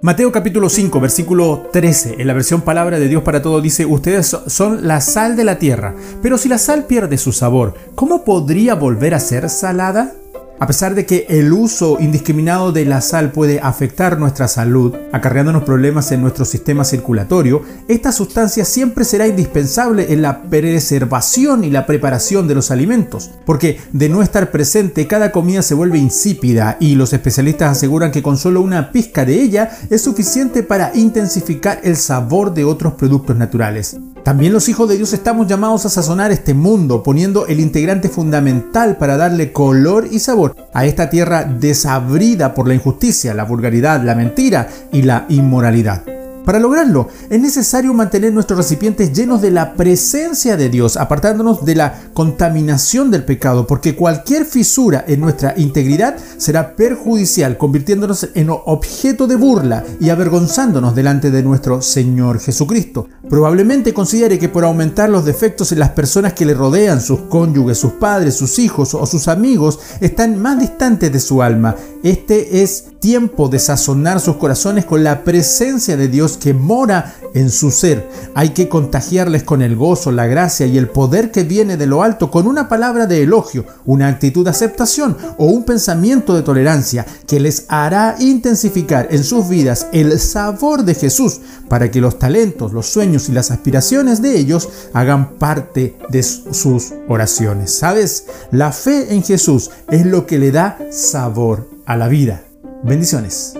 Mateo capítulo 5, versículo 13, en la versión Palabra de Dios para Todo dice, ustedes son la sal de la tierra, pero si la sal pierde su sabor, ¿cómo podría volver a ser salada? A pesar de que el uso indiscriminado de la sal puede afectar nuestra salud, acarreándonos problemas en nuestro sistema circulatorio, esta sustancia siempre será indispensable en la preservación y la preparación de los alimentos, porque de no estar presente cada comida se vuelve insípida y los especialistas aseguran que con solo una pizca de ella es suficiente para intensificar el sabor de otros productos naturales. También los hijos de Dios estamos llamados a sazonar este mundo, poniendo el integrante fundamental para darle color y sabor a esta tierra desabrida por la injusticia, la vulgaridad, la mentira y la inmoralidad. Para lograrlo, es necesario mantener nuestros recipientes llenos de la presencia de Dios, apartándonos de la contaminación del pecado, porque cualquier fisura en nuestra integridad será perjudicial, convirtiéndonos en objeto de burla y avergonzándonos delante de nuestro Señor Jesucristo. Probablemente considere que por aumentar los defectos en las personas que le rodean, sus cónyuges, sus padres, sus hijos o sus amigos, están más distantes de su alma. Este es tiempo de sazonar sus corazones con la presencia de Dios que mora en su ser. Hay que contagiarles con el gozo, la gracia y el poder que viene de lo alto con una palabra de elogio, una actitud de aceptación o un pensamiento de tolerancia que les hará intensificar en sus vidas el sabor de Jesús para que los talentos, los sueños y las aspiraciones de ellos hagan parte de sus oraciones. ¿Sabes? La fe en Jesús es lo que le da sabor a la vida. Bendiciones.